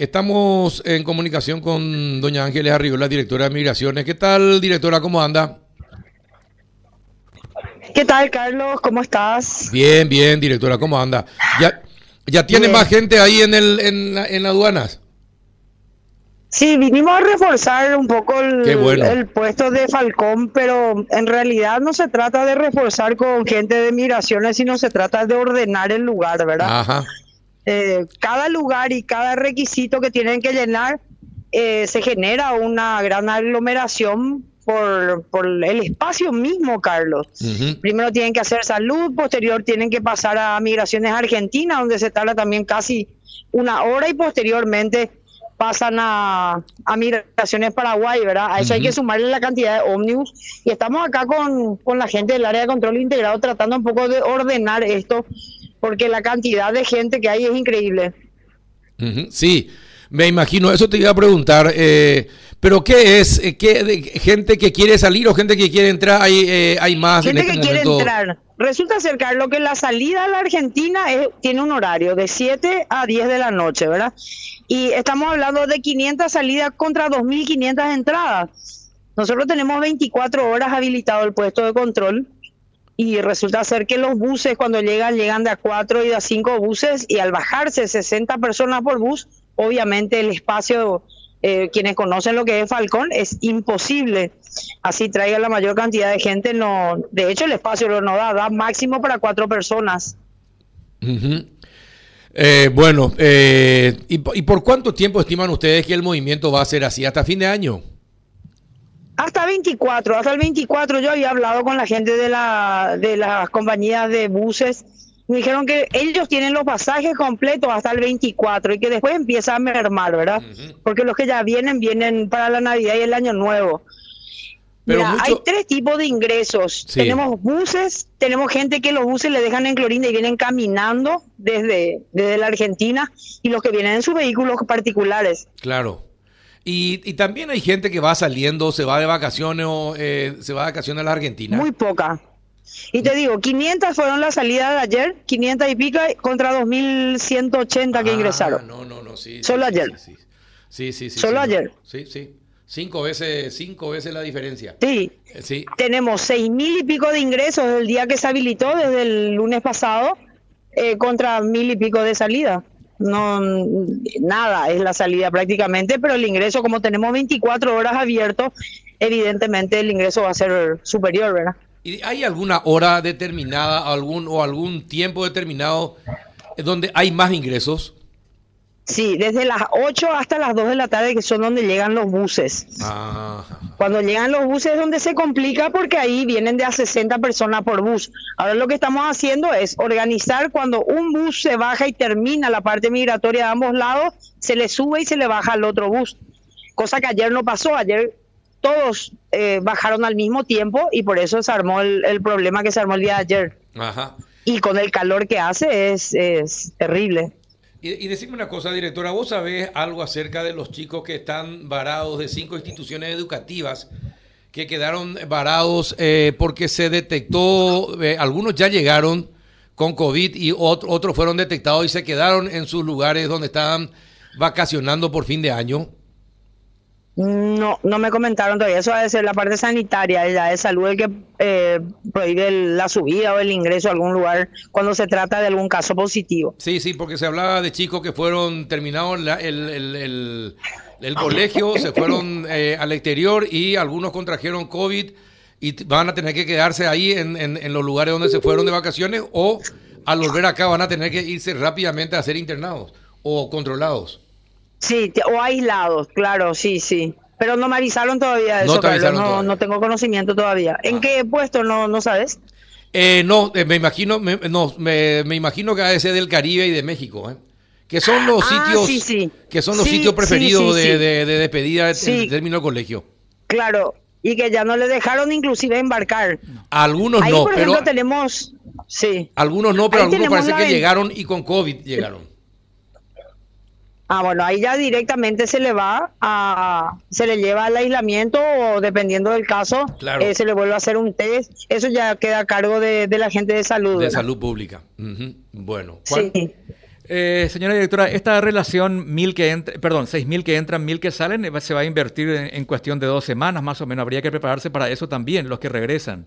Estamos en comunicación con doña Ángeles Arriola, directora de Migraciones. ¿Qué tal, directora? ¿Cómo anda? ¿Qué tal, Carlos? ¿Cómo estás? Bien, bien, directora. ¿Cómo anda? ¿Ya, ya tiene más gente ahí en, el, en, la, en aduanas? Sí, vinimos a reforzar un poco el, el, puesto de Falcón, pero en realidad no se trata de reforzar con gente de migraciones, sino se trata de ordenar el lugar, ¿verdad? Ajá. Eh, cada lugar y cada requisito que tienen que llenar, eh, se genera una gran aglomeración por, por el espacio mismo, Carlos. Primero tienen que hacer salud, posterior tienen que pasar a migraciones argentinas, donde se tarda también casi una hora y posteriormente pasan a, a migraciones Paraguay, ¿verdad? A eso hay que sumarle la cantidad de ómnibus. Y estamos acá con, con la gente del área de control integrado tratando un poco de ordenar esto porque la cantidad de gente que hay es increíble. Sí, me imagino, eso te iba a preguntar, eh, pero ¿qué es? Eh, ¿Qué, ¿Gente que quiere salir o gente que quiere entrar? ¿Hay, eh, hay más? Gente este que quiere entrar. Resulta ser, Carlos, que la salida a la Argentina tiene un horario de 7 a 10 de la noche, ¿verdad? Y estamos hablando de 500 salidas contra 2.500 entradas. Nosotros tenemos 24 horas habilitado el puesto de control y resulta ser que los buses cuando llegan, llegan de a cuatro y de a cinco buses y al bajarse 60 personas por bus, obviamente el espacio, eh, quienes conocen lo que es Falcón, es imposible. Así traiga la mayor cantidad de gente, no, de hecho el espacio no da, da máximo para cuatro personas. Eh, bueno, eh, ¿y, ¿y por cuánto tiempo estiman ustedes que el movimiento va a ser así? ¿Hasta fin de año? Hasta 24, hasta el 24 yo había hablado con la gente de, la, de las compañías de buses. Me dijeron que ellos tienen los pasajes completos hasta el 24 y que después empieza a mermar, ¿verdad? Porque los que ya vienen, vienen para la Navidad y el Año Nuevo. Mira, hay tres tipos de ingresos. Tenemos buses, tenemos gente que los buses le dejan en Clorinda y vienen caminando desde, desde la Argentina y los que vienen en sus vehículos particulares. Claro. Y, también hay gente que va saliendo, se va de vacaciones o eh, se va de vacaciones a la Argentina. Muy poca. Y te digo, 500 fueron las salidas de ayer, 500 y pico contra 2.180 que ah, ingresaron. No, no, no, sí. Solo ayer. Sí, sí, sí. Solo ayer. Sí, sí. Cinco veces, cinco veces la diferencia. Sí. Eh, sí. Tenemos seis mil y pico de ingresos el día que se habilitó, desde el lunes pasado, eh, contra mil y pico de salida no nada es la salida prácticamente, pero el ingreso como tenemos 24 horas abierto, evidentemente el ingreso va a ser superior, ¿verdad? ¿Y hay alguna hora determinada, algún o algún tiempo determinado donde hay más ingresos? Sí, desde las 8 hasta las 2 de la tarde, que son donde llegan los buses. Cuando llegan los buses es donde se complica porque ahí vienen de a 60 personas por bus. Ahora lo que estamos haciendo es organizar cuando un bus se baja y termina la parte migratoria de ambos lados, se le sube y se le baja al otro bus. Cosa que ayer no pasó, ayer todos eh, bajaron al mismo tiempo y por eso se armó el, problema que se armó el día de ayer. Y con el calor que hace es, es terrible. Y, y, decime una cosa, directora, ¿vos sabés algo acerca de los chicos que están varados de cinco instituciones educativas que quedaron varados eh, porque se detectó, eh, algunos ya llegaron con COVID y otros fueron detectados y se quedaron en sus lugares donde estaban vacacionando por fin de año? No, no me comentaron todavía. Eso a ser la parte sanitaria, ya de salud, el que eh, prohíbe la subida o el ingreso a algún lugar cuando se trata de algún caso positivo. Sí, sí, porque se hablaba de chicos que fueron terminados el, el, colegio, se fueron eh, al exterior y algunos contrajeron COVID y van a tener que quedarse ahí en, en los lugares donde se fueron de vacaciones o al volver acá van a tener que irse rápidamente a ser internados o controlados. Sí, o aislados, claro, sí, sí. Pero no me avisaron todavía de no eso, no, no, tengo conocimiento todavía. ¿En ah. qué puesto no, no sabes? Eh, no, eh, me imagino, me, no, me, imagino que a ser del Caribe y de México, ¿eh? que son los ah, sitios, que son los sitios preferidos de, de, de, despedida en término colegio. Claro, y que ya no le dejaron inclusive embarcar. Algunos no, por pero tenemos, sí. Algunos no, pero algunos parece que llegaron y con COVID llegaron. Ah, bueno, ahí ya directamente se le va a, se le lleva al aislamiento o dependiendo del caso, eh, se le vuelve a hacer un test. Eso ya queda a cargo de, la gente de salud. De salud pública. Bueno. Sí. Eh, señora directora, esta relación mil que entra, perdón, seis mil que entran, mil que salen, eh, se va a invertir en, cuestión de dos semanas más o menos. Habría que prepararse para eso también, los que regresan.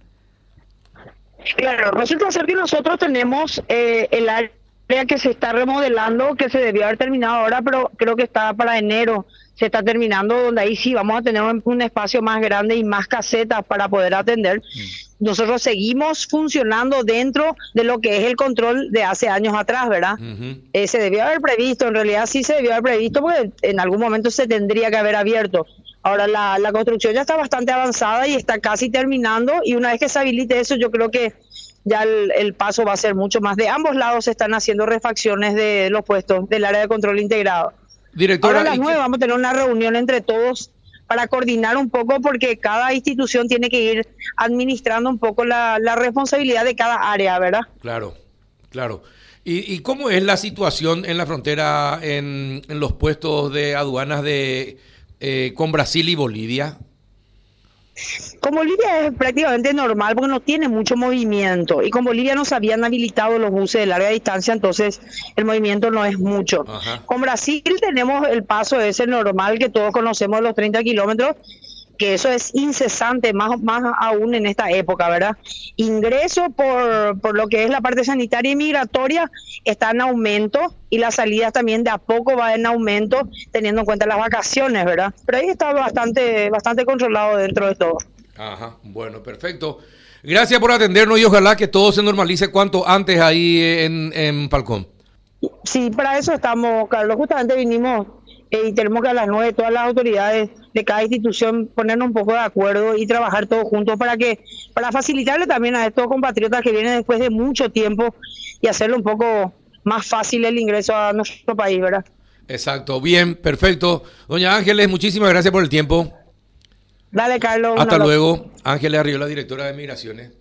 Claro, resulta ser que nosotros tenemos eh, el área que se está remodelando, que se debió haber terminado ahora, pero creo que está para enero, se está terminando, donde ahí sí vamos a tener un, espacio más grande y más casetas para poder atender. Mm. Nosotros seguimos funcionando dentro de lo que es el control de hace años atrás, ¿verdad? Eh, se debió haber previsto, en realidad sí se debió haber previsto, porque en algún momento se tendría que haber abierto. Ahora la, la construcción ya está bastante avanzada y está casi terminando y una vez que se habilite eso, yo creo que ya el, paso va a ser mucho más. De ambos lados se están haciendo refacciones de los puestos del área de control integrado. Directora, Ahora a las nueve vamos a tener una reunión entre todos para coordinar un poco porque cada institución tiene que ir administrando un poco la, responsabilidad de cada área, ¿verdad? Claro, claro. ¿Y, cómo es la situación en la frontera, en, los puestos de aduanas de eh, con Brasil y Bolivia? Con Bolivia es prácticamente normal porque no tiene mucho movimiento y con Bolivia no se habían habilitado los buses de larga distancia, entonces el movimiento no es mucho. Con Brasil tenemos el paso ese normal que todos conocemos, los 30 kilómetros, que eso es incesante, más, más aún en esta época, ¿verdad? Ingreso por, por lo que es la parte sanitaria y migratoria está en aumento y las salidas también de a poco va en aumento, teniendo en cuenta las vacaciones, ¿verdad? Pero ahí está bastante, bastante controlado dentro de todo. Ajá, bueno, perfecto. Gracias por atendernos y ojalá que todo se normalice cuanto antes ahí en, en Falcón. Sí, para eso estamos, Carlos. Justamente vinimos y tenemos que a las nueve todas las autoridades de cada institución ponernos un poco de acuerdo y trabajar todos juntos para que para facilitarle también a estos compatriotas que vienen después de mucho tiempo y hacerle un poco más fácil el ingreso a nuestro país, ¿verdad? Exacto, bien, perfecto. Doña Ángeles, muchísimas gracias por el tiempo. Dale, Carlos. Hasta luego. Ángeles Arriola, directora de Migraciones.